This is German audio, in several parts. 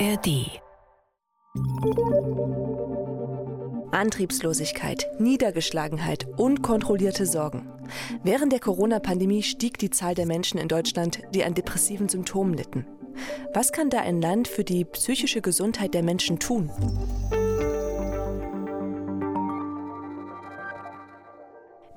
ARD Antriebslosigkeit, Niedergeschlagenheit, unkontrollierte Sorgen. Während der Corona-Pandemie stieg die Zahl der Menschen in Deutschland, die an depressiven Symptomen litten. Was kann da ein Land für die psychische Gesundheit der Menschen tun?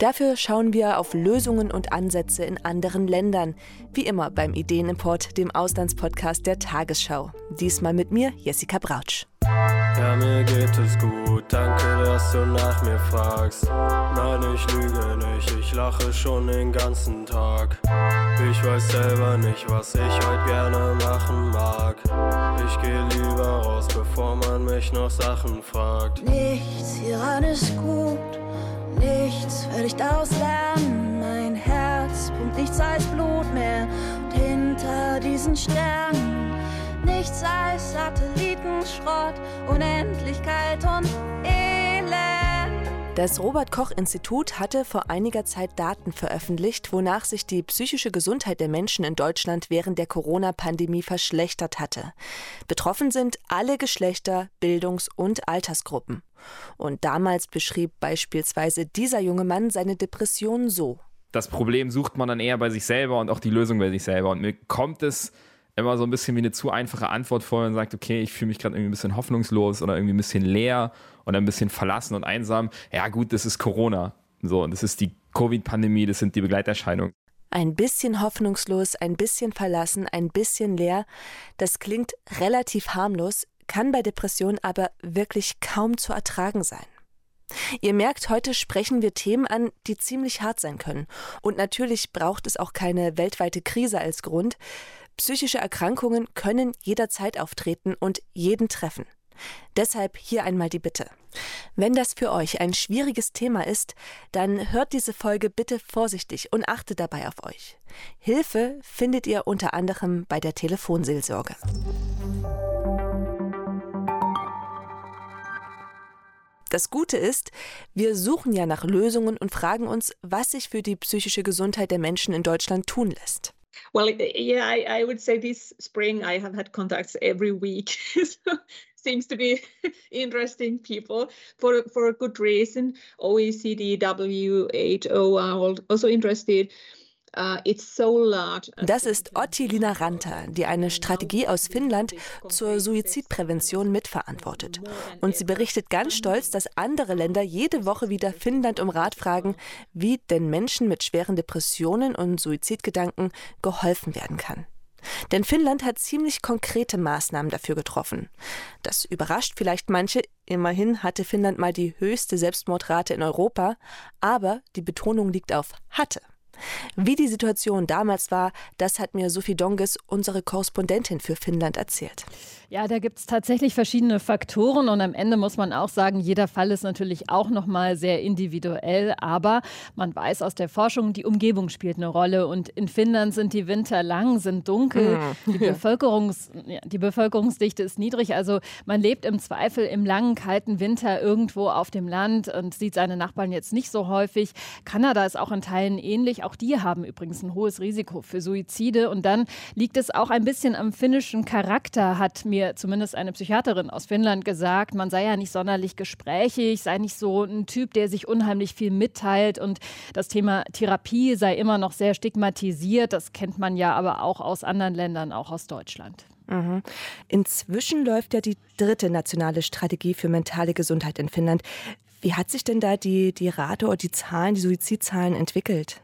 Dafür schauen wir auf Lösungen und Ansätze in anderen Ländern. Wie immer beim Ideenimport, dem Auslandspodcast der Tagesschau. Diesmal mit mir, Jessica Brautsch. Ja, mir geht es gut, danke, dass du nach mir fragst. Nein, ich lüge nicht, ich lache schon den ganzen Tag. Ich weiß selber nicht, was ich heute gerne machen mag. Ich geh lieber raus, bevor man mich noch Sachen fragt. Nichts hieran ist gut, nichts werde ich daraus lernen. Mein Herz pumpt nichts als Blut mehr. Und hinter diesen Sternen nichts als Satellitenschrott, Unendlichkeit und. Das Robert Koch Institut hatte vor einiger Zeit Daten veröffentlicht, wonach sich die psychische Gesundheit der Menschen in Deutschland während der Corona-Pandemie verschlechtert hatte. Betroffen sind alle Geschlechter, Bildungs- und Altersgruppen. Und damals beschrieb beispielsweise dieser junge Mann seine Depression so. Das Problem sucht man dann eher bei sich selber und auch die Lösung bei sich selber. Und mir kommt es immer so ein bisschen wie eine zu einfache Antwort vor und sagt, okay, ich fühle mich gerade irgendwie ein bisschen hoffnungslos oder irgendwie ein bisschen leer oder ein bisschen verlassen und einsam. Ja, gut, das ist Corona. So, und das ist die Covid-Pandemie, das sind die Begleiterscheinungen. Ein bisschen hoffnungslos, ein bisschen verlassen, ein bisschen leer. Das klingt relativ harmlos, kann bei Depressionen aber wirklich kaum zu ertragen sein. Ihr merkt, heute sprechen wir Themen an, die ziemlich hart sein können. Und natürlich braucht es auch keine weltweite Krise als Grund. Psychische Erkrankungen können jederzeit auftreten und jeden treffen. Deshalb hier einmal die Bitte. Wenn das für euch ein schwieriges Thema ist, dann hört diese Folge bitte vorsichtig und achtet dabei auf euch. Hilfe findet ihr unter anderem bei der Telefonseelsorge. Das Gute ist, wir suchen ja nach Lösungen und fragen uns, was sich für die psychische Gesundheit der Menschen in Deutschland tun lässt. Well, yeah, I, I would say this spring I have had contacts every week. so seems to be interesting people for for a good reason. OECD, WHO are also interested. Uh, das ist Ottilina Ranta, die eine Strategie aus Finnland zur Suizidprävention mitverantwortet. Und sie berichtet ganz stolz, dass andere Länder jede Woche wieder Finnland um Rat fragen, wie denn Menschen mit schweren Depressionen und Suizidgedanken geholfen werden kann. Denn Finnland hat ziemlich konkrete Maßnahmen dafür getroffen. Das überrascht vielleicht manche. Immerhin hatte Finnland mal die höchste Selbstmordrate in Europa, aber die Betonung liegt auf hatte. Wie die Situation damals war, das hat mir Sophie Donges, unsere Korrespondentin für Finnland, erzählt. Ja, da gibt es tatsächlich verschiedene Faktoren und am Ende muss man auch sagen, jeder Fall ist natürlich auch nochmal sehr individuell, aber man weiß aus der Forschung, die Umgebung spielt eine Rolle und in Finnland sind die Winter lang, sind dunkel, mhm. die, Bevölkerungs, die Bevölkerungsdichte ist niedrig, also man lebt im Zweifel im langen, kalten Winter irgendwo auf dem Land und sieht seine Nachbarn jetzt nicht so häufig. Kanada ist auch in Teilen ähnlich, auch die haben übrigens ein hohes Risiko für Suizide. Und dann liegt es auch ein bisschen am finnischen Charakter, hat mir mir zumindest eine Psychiaterin aus Finnland gesagt, man sei ja nicht sonderlich gesprächig, sei nicht so ein Typ, der sich unheimlich viel mitteilt und das Thema Therapie sei immer noch sehr stigmatisiert. Das kennt man ja aber auch aus anderen Ländern, auch aus Deutschland. Mhm. Inzwischen läuft ja die dritte nationale Strategie für mentale Gesundheit in Finnland. Wie hat sich denn da die, die Rate oder die Zahlen, die Suizidzahlen entwickelt?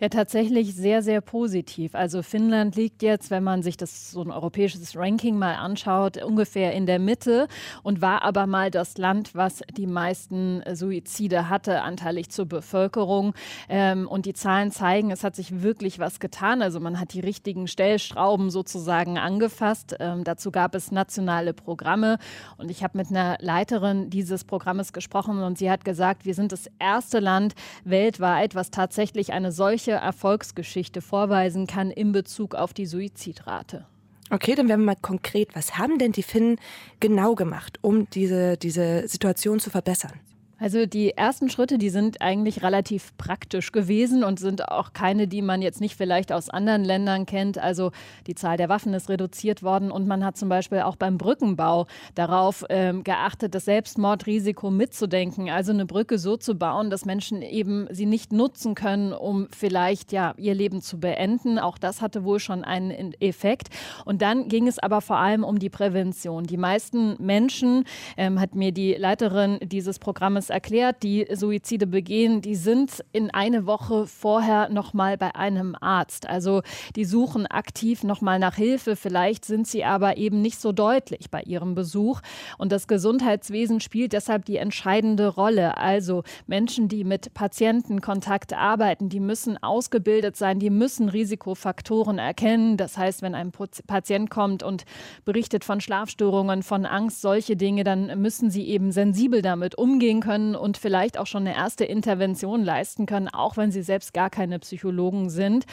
Ja, tatsächlich sehr, sehr positiv. Also Finnland liegt jetzt, wenn man sich das so ein europäisches Ranking mal anschaut, ungefähr in der Mitte und war aber mal das Land, was die meisten Suizide hatte, anteilig zur Bevölkerung. Ähm, und die Zahlen zeigen, es hat sich wirklich was getan. Also man hat die richtigen Stellschrauben sozusagen angefasst. Ähm, dazu gab es nationale Programme und ich habe mit einer Leiterin dieses Programmes gesprochen und sie hat gesagt, wir sind das erste Land weltweit, was tatsächlich eine solche solche Erfolgsgeschichte vorweisen kann in Bezug auf die Suizidrate. Okay, dann werden wir mal konkret. Was haben denn die Finnen genau gemacht, um diese, diese Situation zu verbessern? Also die ersten Schritte, die sind eigentlich relativ praktisch gewesen und sind auch keine, die man jetzt nicht vielleicht aus anderen Ländern kennt. Also die Zahl der Waffen ist reduziert worden und man hat zum Beispiel auch beim Brückenbau darauf ähm, geachtet, das Selbstmordrisiko mitzudenken. Also eine Brücke so zu bauen, dass Menschen eben sie nicht nutzen können, um vielleicht ja ihr Leben zu beenden. Auch das hatte wohl schon einen Effekt. Und dann ging es aber vor allem um die Prävention. Die meisten Menschen, ähm, hat mir die Leiterin dieses Programmes erklärt, die Suizide begehen, die sind in eine Woche vorher noch mal bei einem Arzt. Also die suchen aktiv noch mal nach Hilfe. Vielleicht sind sie aber eben nicht so deutlich bei ihrem Besuch. Und das Gesundheitswesen spielt deshalb die entscheidende Rolle. Also Menschen, die mit Patientenkontakt arbeiten, die müssen ausgebildet sein, die müssen Risikofaktoren erkennen. Das heißt, wenn ein Patient kommt und berichtet von Schlafstörungen, von Angst, solche Dinge, dann müssen sie eben sensibel damit umgehen können können und vielleicht auch schon eine erste Intervention leisten können, auch wenn sie selbst gar keine Psychologen sind.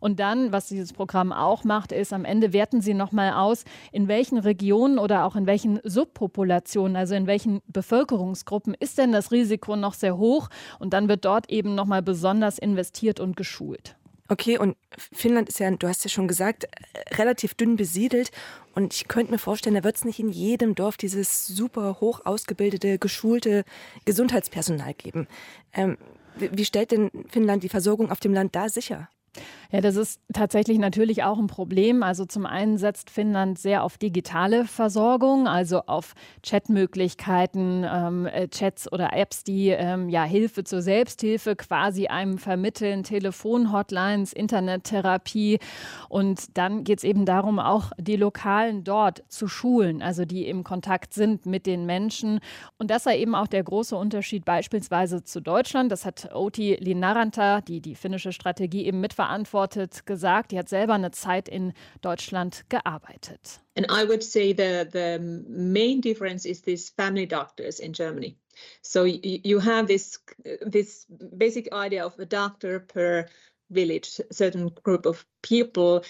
Und dann, was dieses Programm auch macht, ist, am Ende werten sie nochmal aus, in welchen Regionen oder auch in welchen Subpopulationen, also in welchen Bevölkerungsgruppen ist denn das Risiko noch sehr hoch. Und dann wird dort eben nochmal besonders investiert und geschult. Okay, und Finnland ist ja, du hast ja schon gesagt, relativ dünn besiedelt. Und ich könnte mir vorstellen, da wird es nicht in jedem Dorf dieses super hoch ausgebildete, geschulte Gesundheitspersonal geben. Ähm, wie stellt denn Finnland die Versorgung auf dem Land da sicher? Ja, das ist tatsächlich natürlich auch ein Problem. Also zum einen setzt Finnland sehr auf digitale Versorgung, also auf Chatmöglichkeiten, ähm, äh, Chats oder Apps, die ähm, ja Hilfe zur Selbsthilfe quasi einem vermitteln, Telefonhotlines, Internettherapie. Und dann geht es eben darum, auch die Lokalen dort zu schulen, also die im Kontakt sind mit den Menschen. Und das sei eben auch der große Unterschied beispielsweise zu Deutschland. Das hat Oti Linaranta, die die finnische Strategie eben mitverantwortet, gesagt, die hat selber eine Zeit in Deutschland gearbeitet. And I would say the the main difference is these family doctors in Germany. So you have this this basic idea of a doctor per village, certain group of people,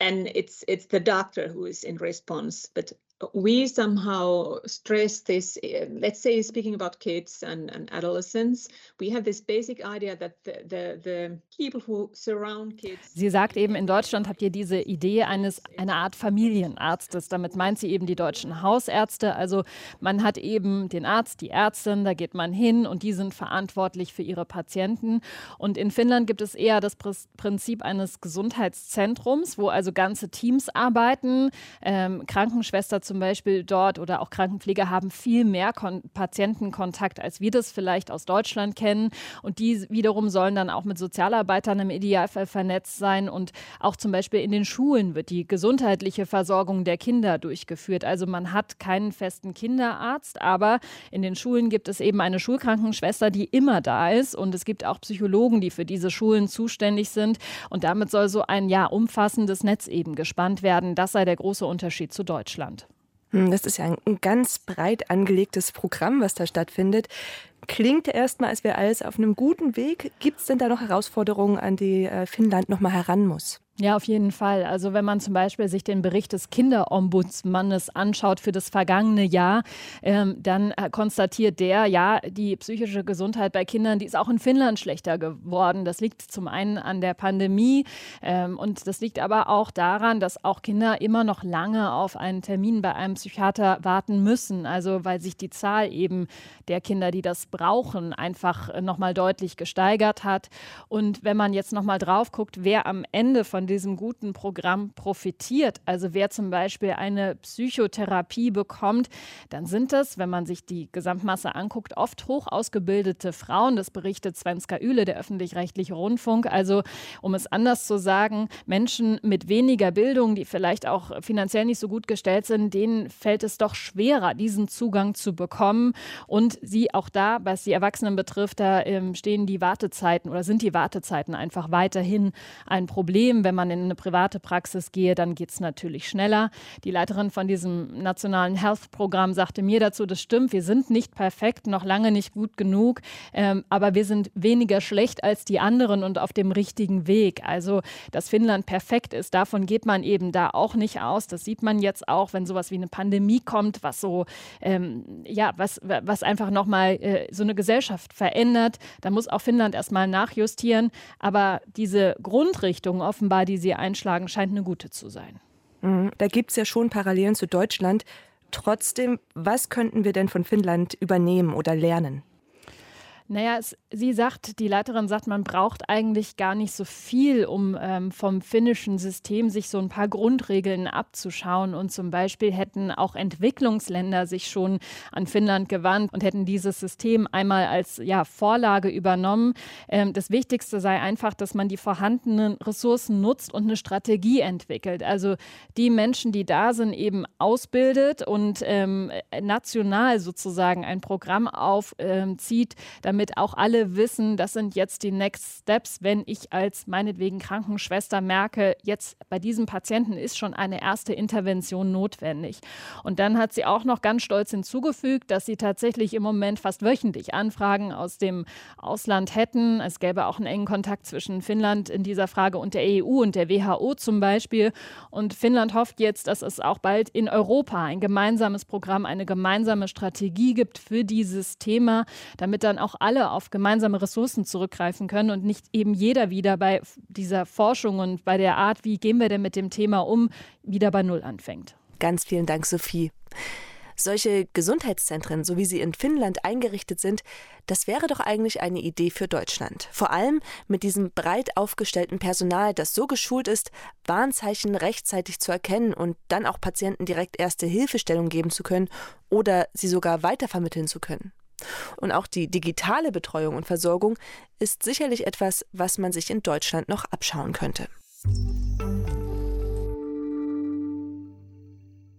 and it's it's the doctor who is in response. But we somehow stress this eh, let's say speaking about kids and, and adolescents we have this basic idea that the, the, the people who surround kids sie sagt eben in Deutschland habt ihr diese Idee eines einer Art Familienarztes. Damit meint sie eben die deutschen Hausärzte. Also man hat eben den Arzt die Ärztin da geht man hin und die sind verantwortlich für ihre Patienten. Und in Finnland gibt es eher das Prinzip eines Gesundheitszentrums wo also ganze Teams arbeiten. Ähm, Krankenschwester zum Beispiel dort oder auch Krankenpfleger haben viel mehr Kon Patientenkontakt, als wir das vielleicht aus Deutschland kennen. Und die wiederum sollen dann auch mit Sozialarbeitern im Idealfall vernetzt sein. Und auch zum Beispiel in den Schulen wird die gesundheitliche Versorgung der Kinder durchgeführt. Also man hat keinen festen Kinderarzt, aber in den Schulen gibt es eben eine Schulkrankenschwester, die immer da ist. Und es gibt auch Psychologen, die für diese Schulen zuständig sind. Und damit soll so ein ja umfassendes Netz eben gespannt werden. Das sei der große Unterschied zu Deutschland. Das ist ja ein ganz breit angelegtes Programm, was da stattfindet. Klingt erstmal, als wäre alles auf einem guten Weg. Gibt es denn da noch Herausforderungen, an die äh, Finnland noch mal heran muss? Ja, auf jeden Fall. Also wenn man zum Beispiel sich den Bericht des Kinderombudsmannes anschaut für das vergangene Jahr, ähm, dann äh, konstatiert der, ja, die psychische Gesundheit bei Kindern, die ist auch in Finnland schlechter geworden. Das liegt zum einen an der Pandemie ähm, und das liegt aber auch daran, dass auch Kinder immer noch lange auf einen Termin bei einem Psychiater warten müssen. Also weil sich die Zahl eben der Kinder, die das brauchen, einfach äh, nochmal deutlich gesteigert hat. Und wenn man jetzt nochmal drauf guckt, wer am Ende von diesem guten Programm profitiert, also wer zum Beispiel eine Psychotherapie bekommt, dann sind das, wenn man sich die Gesamtmasse anguckt, oft hoch ausgebildete Frauen. Das berichtet Svenska Üle, der öffentlich-rechtliche Rundfunk. Also, um es anders zu sagen, Menschen mit weniger Bildung, die vielleicht auch finanziell nicht so gut gestellt sind, denen fällt es doch schwerer, diesen Zugang zu bekommen. Und sie auch da, was die Erwachsenen betrifft, da ähm, stehen die Wartezeiten oder sind die Wartezeiten einfach weiterhin ein Problem, wenn man in eine private Praxis gehe, dann geht es natürlich schneller. Die Leiterin von diesem nationalen Health-Programm sagte mir dazu, das stimmt, wir sind nicht perfekt, noch lange nicht gut genug, ähm, aber wir sind weniger schlecht als die anderen und auf dem richtigen Weg. Also, dass Finnland perfekt ist, davon geht man eben da auch nicht aus. Das sieht man jetzt auch, wenn sowas wie eine Pandemie kommt, was so, ähm, ja, was, was einfach nochmal äh, so eine Gesellschaft verändert. Da muss auch Finnland erstmal nachjustieren. Aber diese Grundrichtung offenbar, die sie einschlagen, scheint eine gute zu sein. Mhm. Da gibt es ja schon Parallelen zu Deutschland. Trotzdem, was könnten wir denn von Finnland übernehmen oder lernen? Naja, es, sie sagt, die Leiterin sagt, man braucht eigentlich gar nicht so viel, um ähm, vom finnischen System sich so ein paar Grundregeln abzuschauen. Und zum Beispiel hätten auch Entwicklungsländer sich schon an Finnland gewandt und hätten dieses System einmal als ja, Vorlage übernommen. Ähm, das Wichtigste sei einfach, dass man die vorhandenen Ressourcen nutzt und eine Strategie entwickelt. Also die Menschen, die da sind, eben ausbildet und ähm, national sozusagen ein Programm aufzieht, damit damit auch alle wissen, das sind jetzt die Next Steps, wenn ich als meinetwegen Krankenschwester merke, jetzt bei diesem Patienten ist schon eine erste Intervention notwendig. Und dann hat sie auch noch ganz stolz hinzugefügt, dass sie tatsächlich im Moment fast wöchentlich Anfragen aus dem Ausland hätten. Es gäbe auch einen engen Kontakt zwischen Finnland in dieser Frage und der EU und der WHO zum Beispiel. Und Finnland hofft jetzt, dass es auch bald in Europa ein gemeinsames Programm, eine gemeinsame Strategie gibt für dieses Thema, damit dann auch alle auf gemeinsame Ressourcen zurückgreifen können und nicht eben jeder wieder bei dieser Forschung und bei der Art, wie gehen wir denn mit dem Thema um, wieder bei Null anfängt. Ganz vielen Dank, Sophie. Solche Gesundheitszentren, so wie sie in Finnland eingerichtet sind, das wäre doch eigentlich eine Idee für Deutschland. Vor allem mit diesem breit aufgestellten Personal, das so geschult ist, Warnzeichen rechtzeitig zu erkennen und dann auch Patienten direkt erste Hilfestellung geben zu können oder sie sogar weitervermitteln zu können. Und auch die digitale Betreuung und Versorgung ist sicherlich etwas, was man sich in Deutschland noch abschauen könnte.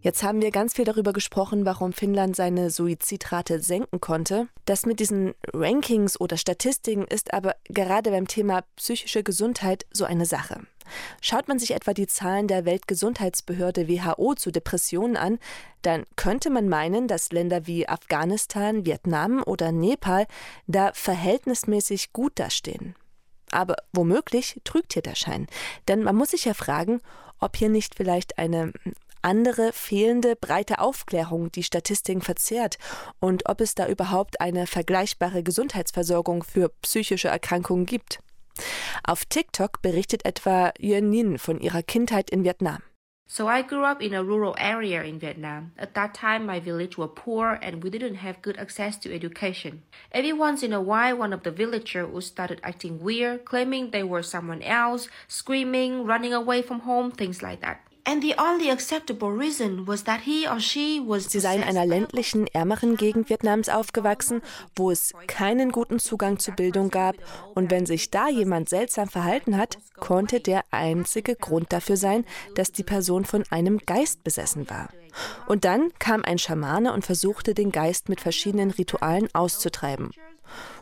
Jetzt haben wir ganz viel darüber gesprochen, warum Finnland seine Suizidrate senken konnte. Das mit diesen Rankings oder Statistiken ist aber gerade beim Thema psychische Gesundheit so eine Sache. Schaut man sich etwa die Zahlen der Weltgesundheitsbehörde WHO zu Depressionen an, dann könnte man meinen, dass Länder wie Afghanistan, Vietnam oder Nepal da verhältnismäßig gut dastehen. Aber womöglich trügt hier der Schein. Denn man muss sich ja fragen, ob hier nicht vielleicht eine andere fehlende breite Aufklärung die Statistiken verzerrt und ob es da überhaupt eine vergleichbare Gesundheitsversorgung für psychische Erkrankungen gibt. Auf TikTok berichtet etwa Yuen Nin von ihrer Kindheit in Vietnam. So I grew up in a rural area in Vietnam. At that time, my village were poor and we didn't have good access to education. Every once in a while, one of the villagers would started acting weird, claiming they were someone else, screaming, running away from home, things like that. Sie sei in einer ländlichen, ärmeren Gegend Vietnams aufgewachsen, wo es keinen guten Zugang zu Bildung gab. Und wenn sich da jemand seltsam verhalten hat, konnte der einzige Grund dafür sein, dass die Person von einem Geist besessen war. Und dann kam ein Schamane und versuchte, den Geist mit verschiedenen Ritualen auszutreiben.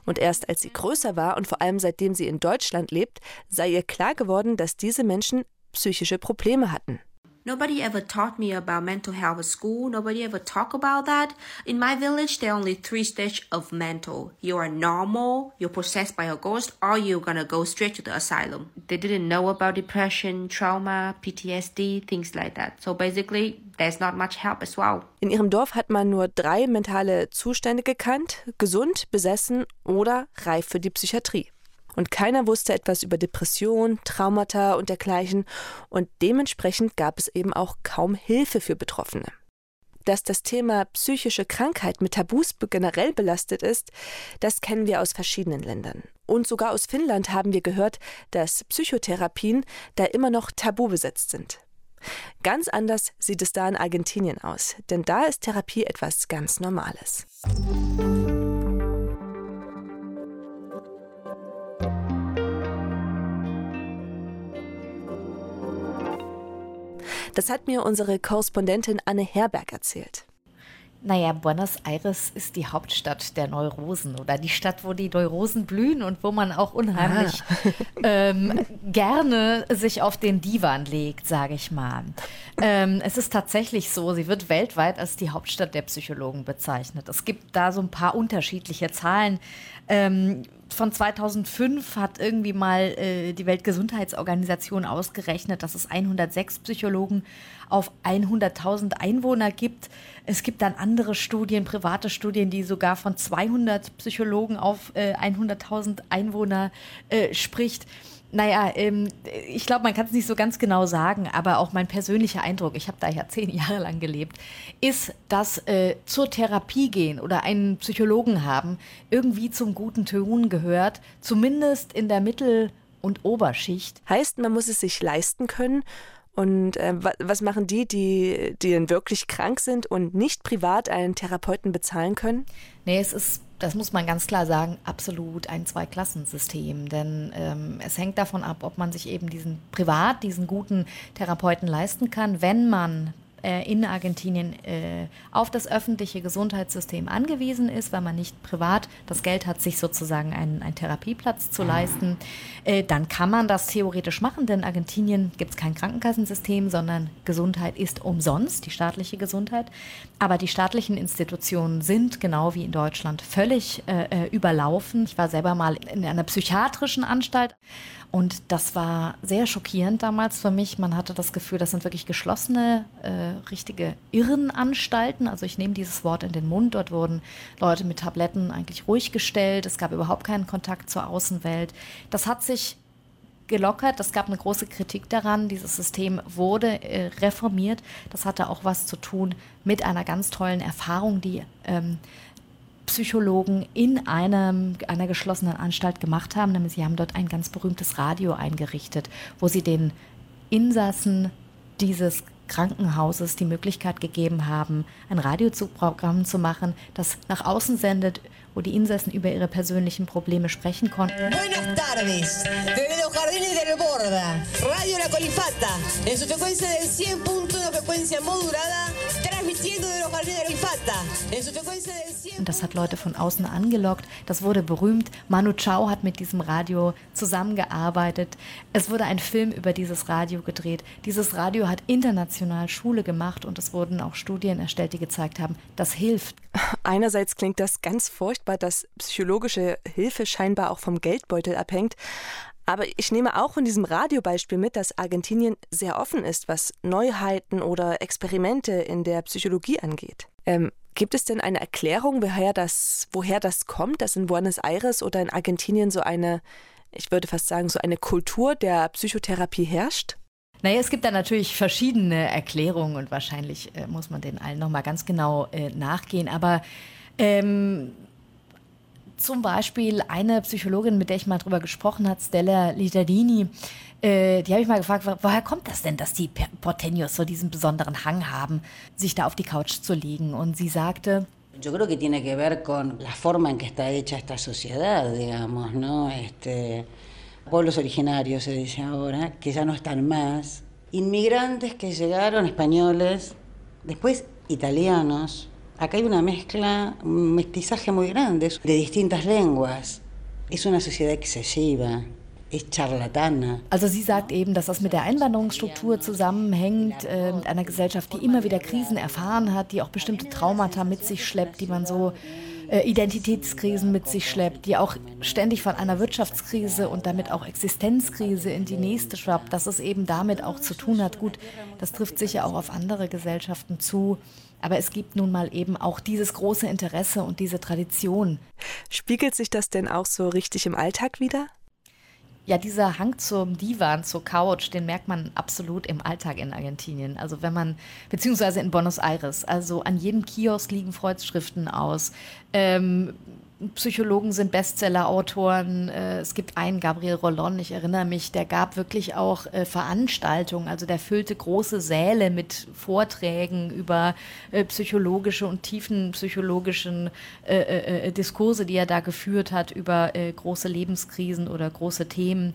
Und erst als sie größer war und vor allem seitdem sie in Deutschland lebt, sei ihr klar geworden, dass diese Menschen psychische Probleme hatten. Nobody ever taught me about mental health at school. Nobody ever talk about that. In my village, there are only three stages of mental. You are normal, you're possessed by a ghost, or you're gonna go straight to the asylum. They didn't know about depression, trauma, PTSD, things like that. So basically, there's not much help as well. In ihrem Dorf hat man nur drei mentale Zustände gekannt: gesund, besessen oder reif für die Psychiatrie und keiner wusste etwas über Depression, Traumata und dergleichen und dementsprechend gab es eben auch kaum Hilfe für Betroffene. Dass das Thema psychische Krankheit mit Tabus generell belastet ist, das kennen wir aus verschiedenen Ländern. Und sogar aus Finnland haben wir gehört, dass Psychotherapien da immer noch tabu besetzt sind. Ganz anders sieht es da in Argentinien aus, denn da ist Therapie etwas ganz Normales. Das hat mir unsere Korrespondentin Anne Herberg erzählt. Naja, Buenos Aires ist die Hauptstadt der Neurosen oder die Stadt, wo die Neurosen blühen und wo man auch unheimlich ah. ähm, gerne sich auf den Divan legt, sage ich mal. Ähm, es ist tatsächlich so, sie wird weltweit als die Hauptstadt der Psychologen bezeichnet. Es gibt da so ein paar unterschiedliche Zahlen. Ähm, von 2005 hat irgendwie mal äh, die Weltgesundheitsorganisation ausgerechnet, dass es 106 Psychologen auf 100.000 Einwohner gibt. Es gibt dann andere Studien, private Studien, die sogar von 200 Psychologen auf äh, 100.000 Einwohner äh, spricht. Naja, ähm, ich glaube, man kann es nicht so ganz genau sagen, aber auch mein persönlicher Eindruck, ich habe da ja zehn Jahre lang gelebt, ist, dass äh, zur Therapie gehen oder einen Psychologen haben irgendwie zum guten Ton gehört, zumindest in der Mittel- und Oberschicht. Heißt, man muss es sich leisten können und äh, was machen die, die, die dann wirklich krank sind und nicht privat einen Therapeuten bezahlen können? Nee, es ist, das muss man ganz klar sagen, absolut ein Zweiklassensystem. Denn ähm, es hängt davon ab, ob man sich eben diesen privat, diesen guten Therapeuten leisten kann. Wenn man in Argentinien äh, auf das öffentliche Gesundheitssystem angewiesen ist, weil man nicht privat das Geld hat, sich sozusagen einen, einen Therapieplatz zu leisten, äh, dann kann man das theoretisch machen, denn in Argentinien gibt es kein Krankenkassensystem, sondern Gesundheit ist umsonst, die staatliche Gesundheit. Aber die staatlichen Institutionen sind, genau wie in Deutschland, völlig äh, überlaufen. Ich war selber mal in einer psychiatrischen Anstalt und das war sehr schockierend damals für mich. Man hatte das Gefühl, das sind wirklich geschlossene, äh, richtige Irrenanstalten. Also ich nehme dieses Wort in den Mund. Dort wurden Leute mit Tabletten eigentlich ruhig gestellt. Es gab überhaupt keinen Kontakt zur Außenwelt. Das hat sich gelockert. Es gab eine große Kritik daran. Dieses System wurde äh, reformiert. Das hatte auch was zu tun mit einer ganz tollen Erfahrung, die ähm, Psychologen in einem, einer geschlossenen Anstalt gemacht haben. Nämlich sie haben dort ein ganz berühmtes Radio eingerichtet, wo sie den Insassen dieses Krankenhauses die Möglichkeit gegeben haben, ein Radioprogramm zu machen, das nach außen sendet, wo die Insassen über ihre persönlichen Probleme sprechen konnten. Buenas tardes, desde los jardines del Borda, Radio La Colifata, en su frecuencia del 100.1 frecuencia modulada, Und das hat Leute von außen angelockt, das wurde berühmt. Manu Chao hat mit diesem Radio zusammengearbeitet. Es wurde ein Film über dieses Radio gedreht. Dieses Radio hat international Schule gemacht und es wurden auch Studien erstellt, die gezeigt haben, das hilft. Einerseits klingt das ganz furchtbar, dass psychologische Hilfe scheinbar auch vom Geldbeutel abhängt. Aber ich nehme auch von diesem Radiobeispiel mit, dass Argentinien sehr offen ist, was Neuheiten oder Experimente in der Psychologie angeht. Ähm, gibt es denn eine Erklärung, woher das, woher das kommt, dass in Buenos Aires oder in Argentinien so eine, ich würde fast sagen, so eine Kultur der Psychotherapie herrscht? Naja, es gibt da natürlich verschiedene Erklärungen und wahrscheinlich äh, muss man den allen nochmal ganz genau äh, nachgehen. Aber ähm, zum Beispiel eine Psychologin, mit der ich mal drüber gesprochen habe, Stella Litadini, äh, die habe ich mal gefragt, woher kommt das denn, dass die Porteños so diesen besonderen Hang haben, sich da auf die Couch zu legen? Und sie sagte, Yo creo que tiene que ver con la forma en que está hecha esta sociedad, digamos, ¿no? Este, pueblos originarios, se dice ahora, que ya no están más, inmigrantes que llegaron, españoles, después italianos. Acá hay una mezcla, un mestizaje muy grande de distintas lenguas. Es una sociedad excesiva. Also sie sagt eben, dass das mit der Einwanderungsstruktur zusammenhängt, äh, mit einer Gesellschaft, die immer wieder Krisen erfahren hat, die auch bestimmte Traumata mit sich schleppt, die man so äh, Identitätskrisen mit sich schleppt, die auch ständig von einer Wirtschaftskrise und damit auch Existenzkrise in die nächste schwappt, dass es eben damit auch zu tun hat. Gut, das trifft sicher auch auf andere Gesellschaften zu. Aber es gibt nun mal eben auch dieses große Interesse und diese Tradition. Spiegelt sich das denn auch so richtig im Alltag wieder? Ja, dieser Hang zum Divan, zur Couch, den merkt man absolut im Alltag in Argentinien. Also wenn man, beziehungsweise in Buenos Aires, also an jedem Kiosk liegen Freudschriften aus. Ähm, Psychologen sind Bestseller-Autoren. Äh, es gibt einen, Gabriel Rollon, ich erinnere mich, der gab wirklich auch äh, Veranstaltungen. Also der füllte große Säle mit Vorträgen über äh, psychologische und tiefenpsychologischen Diskurse, die er da geführt hat, über große Lebenskrisen oder große Themen.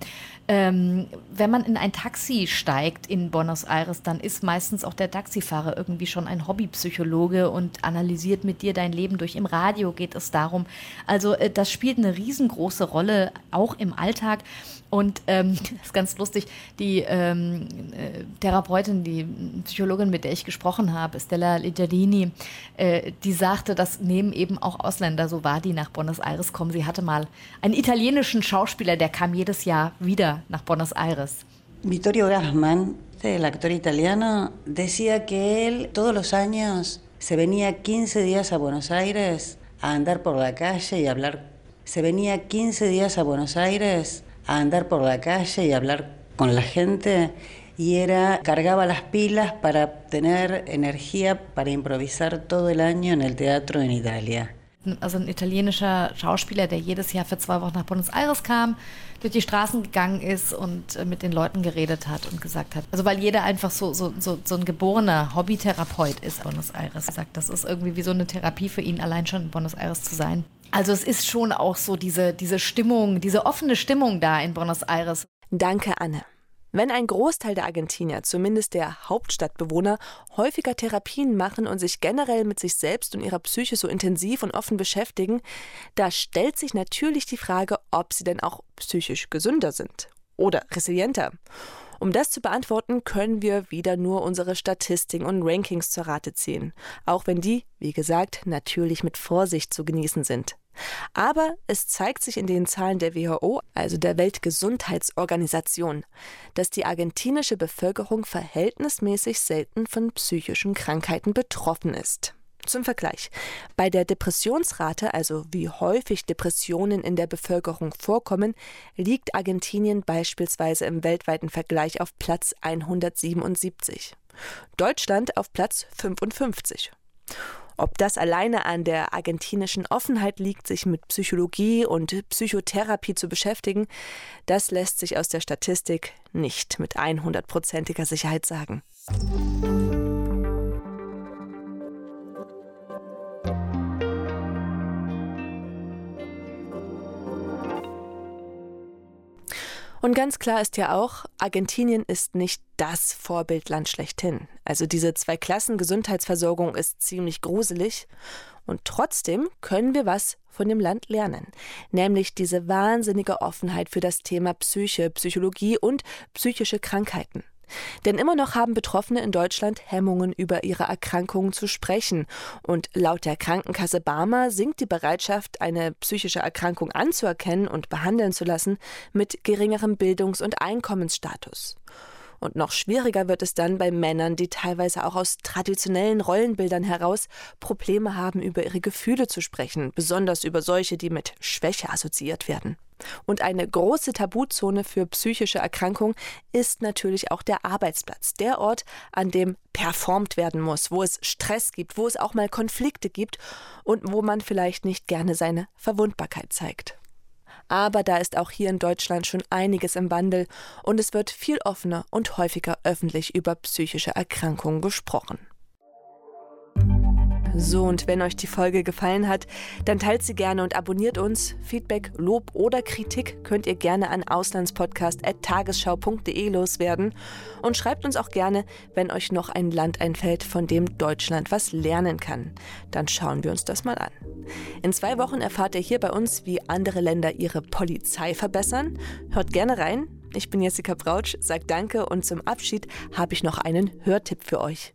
Ähm, wenn man in ein Taxi steigt in Buenos Aires, dann ist meistens auch der Taxifahrer irgendwie schon ein Hobbypsychologe und analysiert mit dir dein Leben durch. Im Radio geht es darum, also äh, das spielt eine riesengroße Rolle, auch im Alltag. Und ähm, das ist ganz lustig, die ähm, äh, Therapeutin, die Psychologin, mit der ich gesprochen habe, Stella Leggiardini, äh, die sagte, das nehmen eben auch Ausländer, so war die nach Buenos Aires kommen. Sie hatte mal einen italienischen Schauspieler, der kam jedes Jahr wieder nach Buenos Aires. Vittorio Gassman, el actor italiano, decía que él todos los años se venía 15 días a Buenos Aires a andar por la calle y hablar. Se venía 15 días a Buenos Aires a andar por la calle y hablar con la gente y era cargaba las pilas para tener energía para improvisar todo el año en el teatro en Italia. Also ein italienischer Schauspieler, der jedes Jahr für zwei Wochen nach Buenos Aires kam, durch die Straßen gegangen ist und äh, mit den Leuten geredet hat und gesagt hat. Also weil jeder einfach so, so, so, so ein geborener Hobbytherapeut ist, Buenos Aires sagt, das ist irgendwie wie so eine Therapie für ihn, allein schon in Buenos Aires zu sein. Also es ist schon auch so diese, diese Stimmung, diese offene Stimmung da in Buenos Aires. Danke, Anne. Wenn ein Großteil der Argentinier, zumindest der Hauptstadtbewohner, häufiger Therapien machen und sich generell mit sich selbst und ihrer Psyche so intensiv und offen beschäftigen, da stellt sich natürlich die Frage, ob sie denn auch psychisch gesünder sind oder resilienter. Um das zu beantworten, können wir wieder nur unsere Statistiken und Rankings zur Rate ziehen, auch wenn die, wie gesagt, natürlich mit Vorsicht zu genießen sind. Aber es zeigt sich in den Zahlen der WHO, also der Weltgesundheitsorganisation, dass die argentinische Bevölkerung verhältnismäßig selten von psychischen Krankheiten betroffen ist. Zum Vergleich. Bei der Depressionsrate, also wie häufig Depressionen in der Bevölkerung vorkommen, liegt Argentinien beispielsweise im weltweiten Vergleich auf Platz 177. Deutschland auf Platz 55. Ob das alleine an der argentinischen Offenheit liegt, sich mit Psychologie und Psychotherapie zu beschäftigen, das lässt sich aus der Statistik nicht mit 100%iger Sicherheit sagen. Und ganz klar ist ja auch, Argentinien ist nicht das Vorbildland schlechthin. Also diese Zwei-Klassen-Gesundheitsversorgung ist ziemlich gruselig. Und trotzdem können wir was von dem Land lernen, nämlich diese wahnsinnige Offenheit für das Thema Psyche, Psychologie und psychische Krankheiten. Denn immer noch haben Betroffene in Deutschland Hemmungen, über ihre Erkrankungen zu sprechen. Und laut der Krankenkasse Barmer sinkt die Bereitschaft, eine psychische Erkrankung anzuerkennen und behandeln zu lassen, mit geringerem Bildungs- und Einkommensstatus. Und noch schwieriger wird es dann bei Männern, die teilweise auch aus traditionellen Rollenbildern heraus Probleme haben, über ihre Gefühle zu sprechen, besonders über solche, die mit Schwäche assoziiert werden. Und eine große Tabuzone für psychische Erkrankungen ist natürlich auch der Arbeitsplatz, der Ort, an dem performt werden muss, wo es Stress gibt, wo es auch mal Konflikte gibt und wo man vielleicht nicht gerne seine Verwundbarkeit zeigt. Aber da ist auch hier in Deutschland schon einiges im Wandel und es wird viel offener und häufiger öffentlich über psychische Erkrankungen gesprochen. So, und wenn euch die Folge gefallen hat, dann teilt sie gerne und abonniert uns. Feedback, Lob oder Kritik könnt ihr gerne an auslandspodcast.tagesschau.de loswerden. Und schreibt uns auch gerne, wenn euch noch ein Land einfällt, von dem Deutschland was lernen kann. Dann schauen wir uns das mal an. In zwei Wochen erfahrt ihr hier bei uns, wie andere Länder ihre Polizei verbessern. Hört gerne rein. Ich bin Jessica Brautsch, sag Danke und zum Abschied habe ich noch einen Hörtipp für euch.